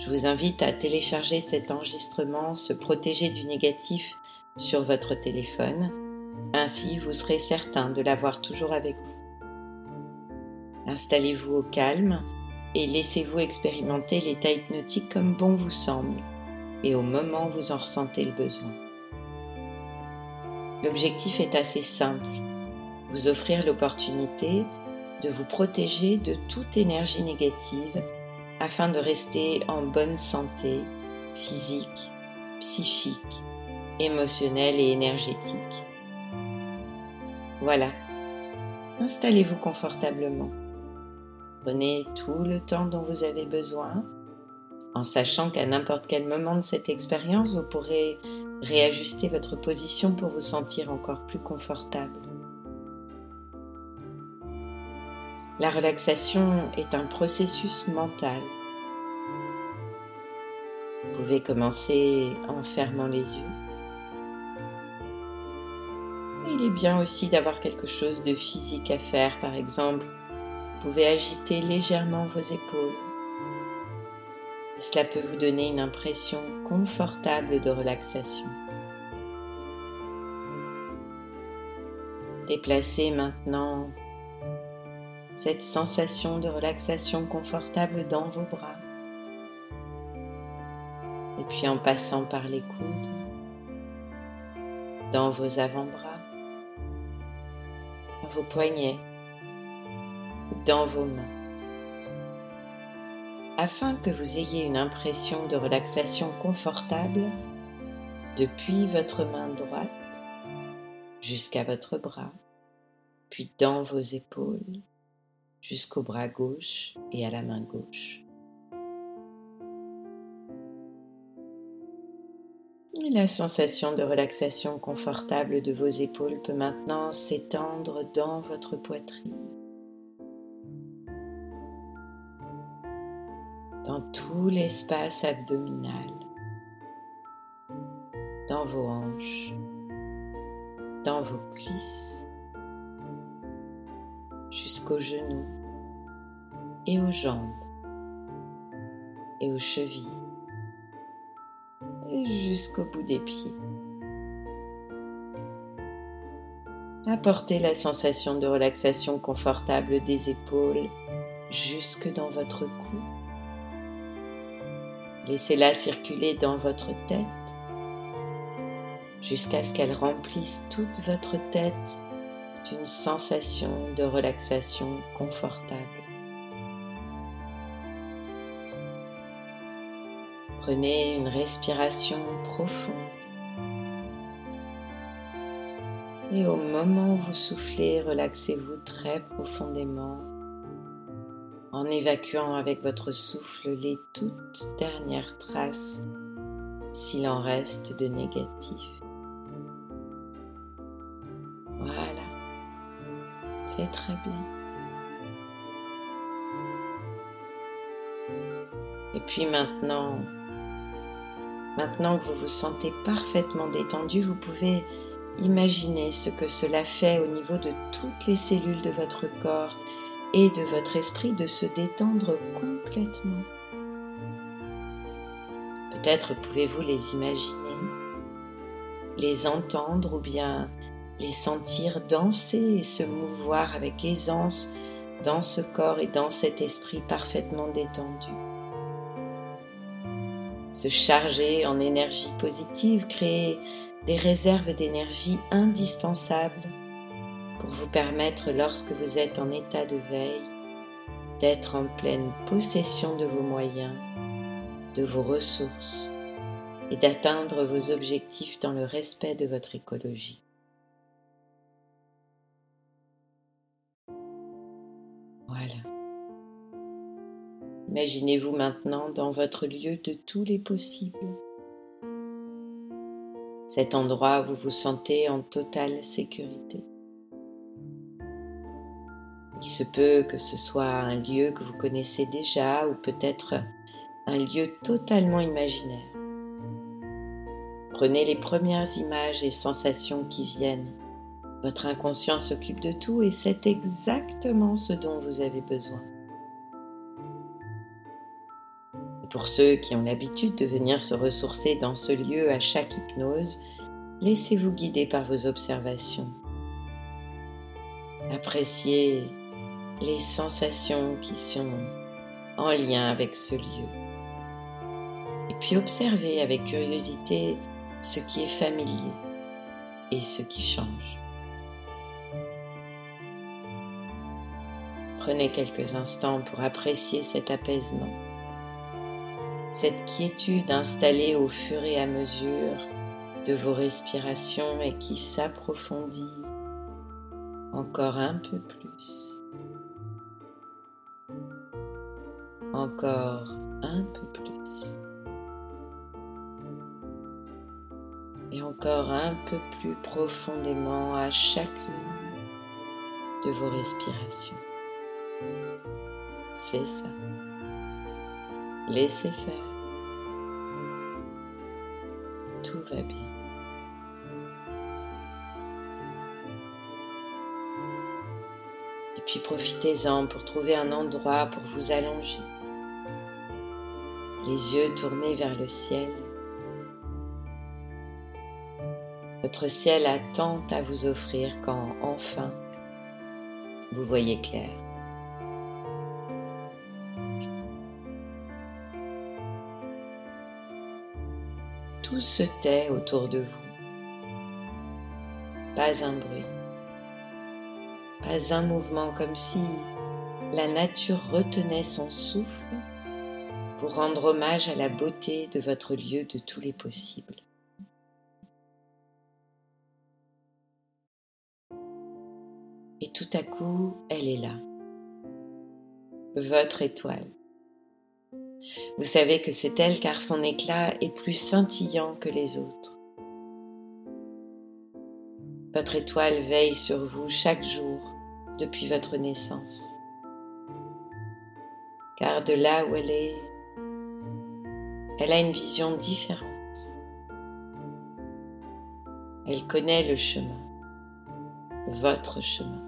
Je vous invite à télécharger cet enregistrement Se protéger du négatif sur votre téléphone. Ainsi, vous serez certain de l'avoir toujours avec vous. Installez-vous au calme et laissez-vous expérimenter l'état hypnotique comme bon vous semble et au moment où vous en ressentez le besoin. L'objectif est assez simple, vous offrir l'opportunité de vous protéger de toute énergie négative afin de rester en bonne santé physique, psychique, émotionnelle et énergétique. Voilà, installez-vous confortablement. Prenez tout le temps dont vous avez besoin, en sachant qu'à n'importe quel moment de cette expérience, vous pourrez réajuster votre position pour vous sentir encore plus confortable. La relaxation est un processus mental. Vous pouvez commencer en fermant les yeux. Il est bien aussi d'avoir quelque chose de physique à faire, par exemple, vous pouvez agiter légèrement vos épaules. Cela peut vous donner une impression confortable de relaxation. Déplacez maintenant cette sensation de relaxation confortable dans vos bras. Et puis en passant par les coudes, dans vos avant-bras, vos poignets, dans vos mains. Afin que vous ayez une impression de relaxation confortable depuis votre main droite jusqu'à votre bras, puis dans vos épaules, jusqu'au bras gauche et à la main gauche. la sensation de relaxation confortable de vos épaules peut maintenant s'étendre dans votre poitrine, dans tout l'espace abdominal, dans vos hanches, dans vos cuisses, jusqu'aux genoux et aux jambes et aux chevilles et jusqu'au bout des pieds. Apportez la sensation de relaxation confortable des épaules jusque dans votre cou. Laissez-la circuler dans votre tête jusqu'à ce qu'elle remplisse toute votre tête d'une sensation de relaxation confortable. Prenez une respiration profonde. Et au moment où vous soufflez, relaxez-vous très profondément en évacuant avec votre souffle les toutes dernières traces, s'il en reste de négatif. Très bien. Et puis maintenant, maintenant que vous vous sentez parfaitement détendu, vous pouvez imaginer ce que cela fait au niveau de toutes les cellules de votre corps et de votre esprit de se détendre complètement. Peut-être pouvez-vous les imaginer, les entendre ou bien les sentir danser et se mouvoir avec aisance dans ce corps et dans cet esprit parfaitement détendu. Se charger en énergie positive, créer des réserves d'énergie indispensables pour vous permettre, lorsque vous êtes en état de veille, d'être en pleine possession de vos moyens, de vos ressources et d'atteindre vos objectifs dans le respect de votre écologie. Voilà. Imaginez-vous maintenant dans votre lieu de tous les possibles, cet endroit où vous vous sentez en totale sécurité. Il se peut que ce soit un lieu que vous connaissez déjà ou peut-être un lieu totalement imaginaire. Prenez les premières images et sensations qui viennent. Votre inconscient s'occupe de tout et c'est exactement ce dont vous avez besoin. pour ceux qui ont l'habitude de venir se ressourcer dans ce lieu à chaque hypnose, laissez-vous guider par vos observations. Appréciez les sensations qui sont en lien avec ce lieu. Et puis observez avec curiosité ce qui est familier et ce qui change. Prenez quelques instants pour apprécier cet apaisement cette quiétude installée au fur et à mesure de vos respirations et qui s'approfondit encore un peu plus. Encore un peu plus. Et encore un peu plus profondément à chacune de vos respirations. C'est ça. Laissez faire. Tout va bien. Et puis profitez-en pour trouver un endroit pour vous allonger. Les yeux tournés vers le ciel. Votre ciel a tant à vous offrir quand enfin vous voyez clair. Tout se tait autour de vous. Pas un bruit, pas un mouvement comme si la nature retenait son souffle pour rendre hommage à la beauté de votre lieu de tous les possibles. Et tout à coup, elle est là, votre étoile. Vous savez que c'est elle car son éclat est plus scintillant que les autres. Votre étoile veille sur vous chaque jour depuis votre naissance. Car de là où elle est, elle a une vision différente. Elle connaît le chemin, votre chemin.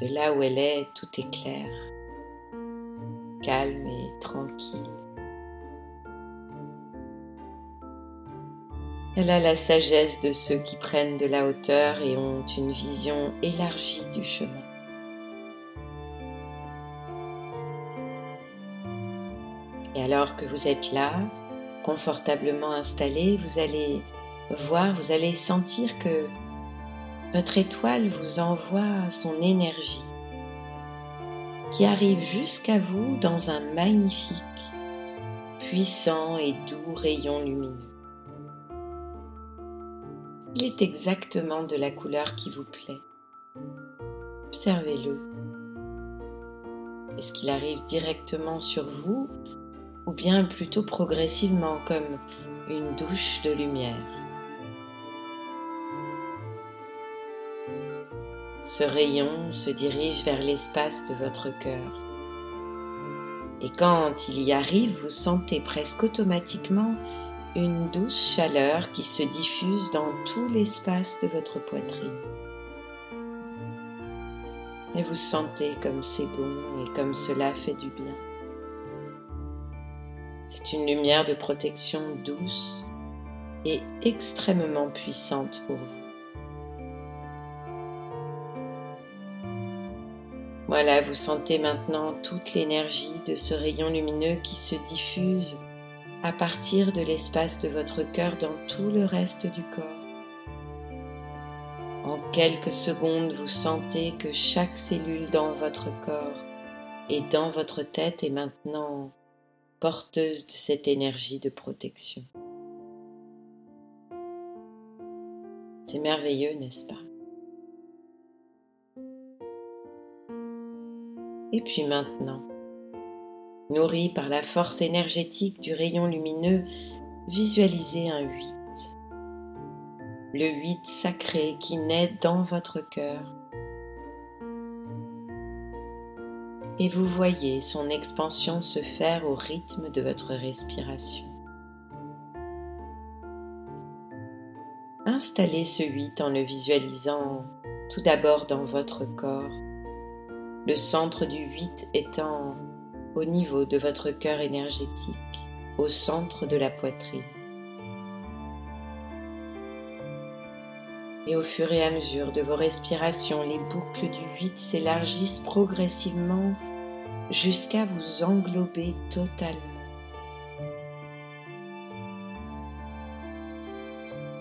De là où elle est, tout est clair calme et tranquille. Elle a la sagesse de ceux qui prennent de la hauteur et ont une vision élargie du chemin. Et alors que vous êtes là, confortablement installé, vous allez voir, vous allez sentir que votre étoile vous envoie son énergie qui arrive jusqu'à vous dans un magnifique, puissant et doux rayon lumineux. Il est exactement de la couleur qui vous plaît. Observez-le. Est-ce qu'il arrive directement sur vous ou bien plutôt progressivement comme une douche de lumière? Ce rayon se dirige vers l'espace de votre cœur. Et quand il y arrive, vous sentez presque automatiquement une douce chaleur qui se diffuse dans tout l'espace de votre poitrine. Et vous sentez comme c'est bon et comme cela fait du bien. C'est une lumière de protection douce et extrêmement puissante pour vous. Voilà, vous sentez maintenant toute l'énergie de ce rayon lumineux qui se diffuse à partir de l'espace de votre cœur dans tout le reste du corps. En quelques secondes, vous sentez que chaque cellule dans votre corps et dans votre tête est maintenant porteuse de cette énergie de protection. C'est merveilleux, n'est-ce pas? Et puis maintenant, nourri par la force énergétique du rayon lumineux, visualisez un 8. Le 8 sacré qui naît dans votre cœur. Et vous voyez son expansion se faire au rythme de votre respiration. Installez ce 8 en le visualisant tout d'abord dans votre corps, le centre du 8 étant au niveau de votre cœur énergétique, au centre de la poitrine. Et au fur et à mesure de vos respirations, les boucles du 8 s'élargissent progressivement jusqu'à vous englober totalement.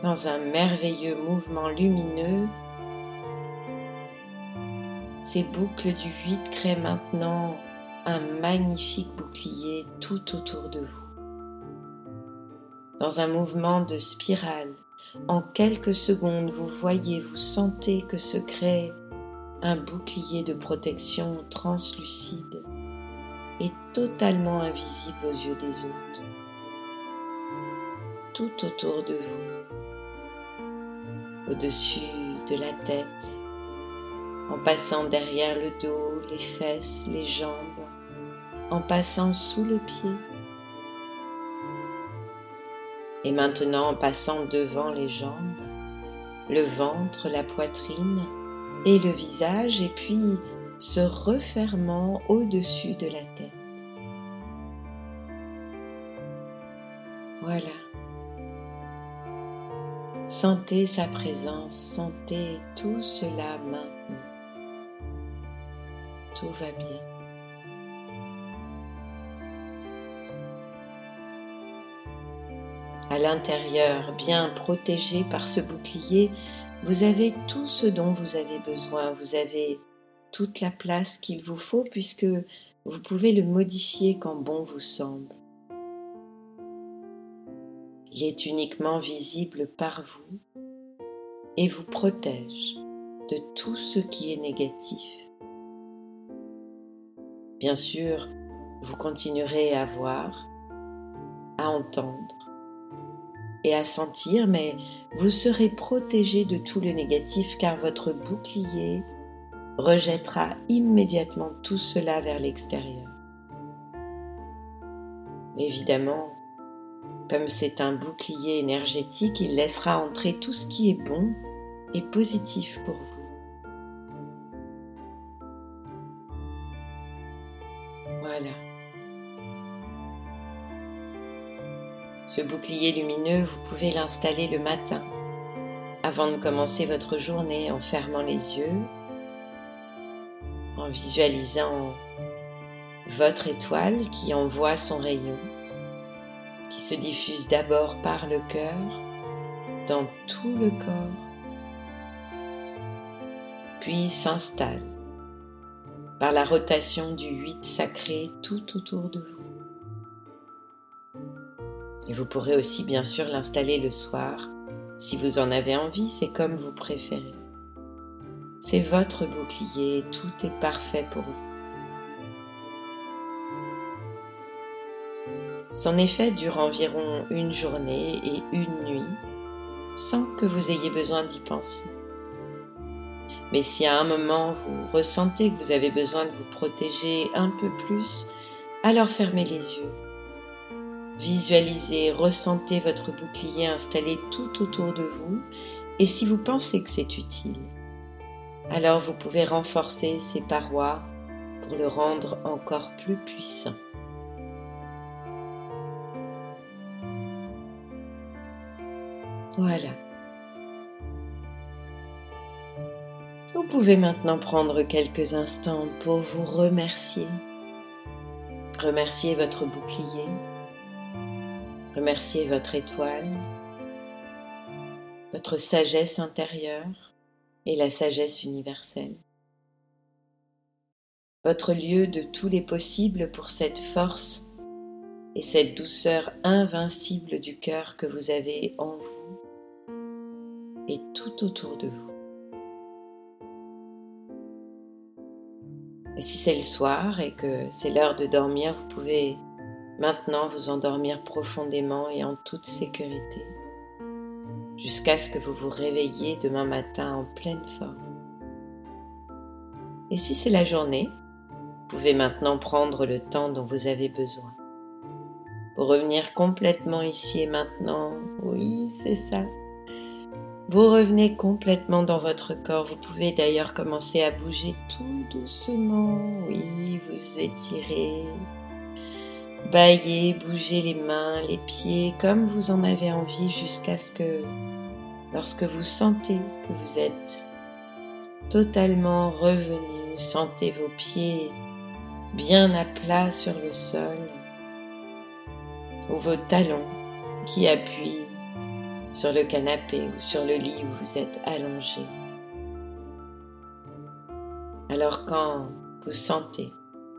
Dans un merveilleux mouvement lumineux, ces boucles du 8 créent maintenant un magnifique bouclier tout autour de vous. Dans un mouvement de spirale, en quelques secondes, vous voyez, vous sentez que se crée un bouclier de protection translucide et totalement invisible aux yeux des autres. Tout autour de vous, au-dessus de la tête, en passant derrière le dos, les fesses, les jambes, en passant sous les pieds. Et maintenant en passant devant les jambes, le ventre, la poitrine et le visage, et puis se refermant au-dessus de la tête. Voilà. Sentez sa présence, sentez tout cela maintenant. Va bien. À l'intérieur, bien protégé par ce bouclier, vous avez tout ce dont vous avez besoin. Vous avez toute la place qu'il vous faut puisque vous pouvez le modifier quand bon vous semble. Il est uniquement visible par vous et vous protège de tout ce qui est négatif. Bien sûr, vous continuerez à voir, à entendre, et à sentir, mais vous serez protégé de tout le négatif car votre bouclier rejettera immédiatement tout cela vers l'extérieur. Évidemment, comme c'est un bouclier énergétique, il laissera entrer tout ce qui est bon et positif pour vous. Ce bouclier lumineux, vous pouvez l'installer le matin, avant de commencer votre journée en fermant les yeux, en visualisant votre étoile qui envoie son rayon, qui se diffuse d'abord par le cœur, dans tout le corps, puis s'installe par la rotation du 8 sacré tout autour de vous. Et vous pourrez aussi bien sûr l'installer le soir si vous en avez envie, c'est comme vous préférez. C'est votre bouclier, tout est parfait pour vous. Son effet dure environ une journée et une nuit sans que vous ayez besoin d'y penser. Mais si à un moment vous ressentez que vous avez besoin de vous protéger un peu plus, alors fermez les yeux Visualisez, ressentez votre bouclier installé tout autour de vous et si vous pensez que c'est utile, alors vous pouvez renforcer ces parois pour le rendre encore plus puissant. Voilà. Vous pouvez maintenant prendre quelques instants pour vous remercier. Remercier votre bouclier, Remerciez votre étoile, votre sagesse intérieure et la sagesse universelle. Votre lieu de tous les possibles pour cette force et cette douceur invincible du cœur que vous avez en vous et tout autour de vous. Et si c'est le soir et que c'est l'heure de dormir, vous pouvez maintenant vous endormir profondément et en toute sécurité, jusqu'à ce que vous vous réveilliez demain matin en pleine forme. Et si c'est la journée, vous pouvez maintenant prendre le temps dont vous avez besoin. Pour revenir complètement ici et maintenant, oui, c'est ça. Vous revenez complètement dans votre corps. Vous pouvez d'ailleurs commencer à bouger tout doucement. Oui, vous étirez, baillez, bougez les mains, les pieds comme vous en avez envie jusqu'à ce que, lorsque vous sentez que vous êtes totalement revenu, sentez vos pieds bien à plat sur le sol ou vos talons qui appuient sur le canapé ou sur le lit où vous êtes allongé. Alors quand vous sentez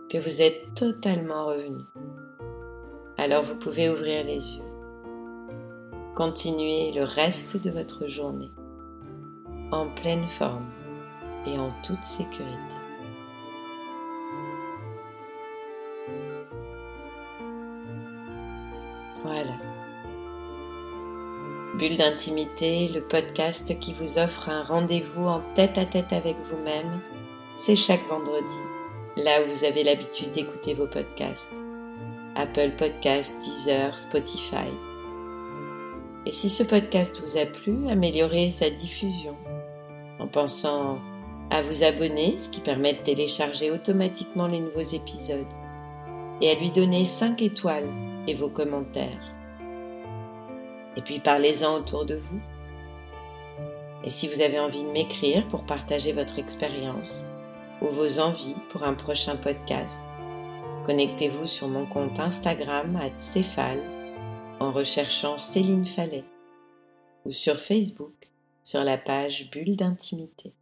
que vous êtes totalement revenu, alors vous pouvez ouvrir les yeux. Continuez le reste de votre journée en pleine forme et en toute sécurité. Voilà. Bulle d'intimité, le podcast qui vous offre un rendez-vous en tête à tête avec vous-même, c'est chaque vendredi, là où vous avez l'habitude d'écouter vos podcasts. Apple Podcasts, Deezer, Spotify. Et si ce podcast vous a plu, améliorez sa diffusion en pensant à vous abonner, ce qui permet de télécharger automatiquement les nouveaux épisodes, et à lui donner 5 étoiles et vos commentaires. Et puis parlez-en autour de vous. Et si vous avez envie de m'écrire pour partager votre expérience ou vos envies pour un prochain podcast, connectez-vous sur mon compte Instagram à Céphale en recherchant Céline Fallet ou sur Facebook sur la page Bulle d'intimité.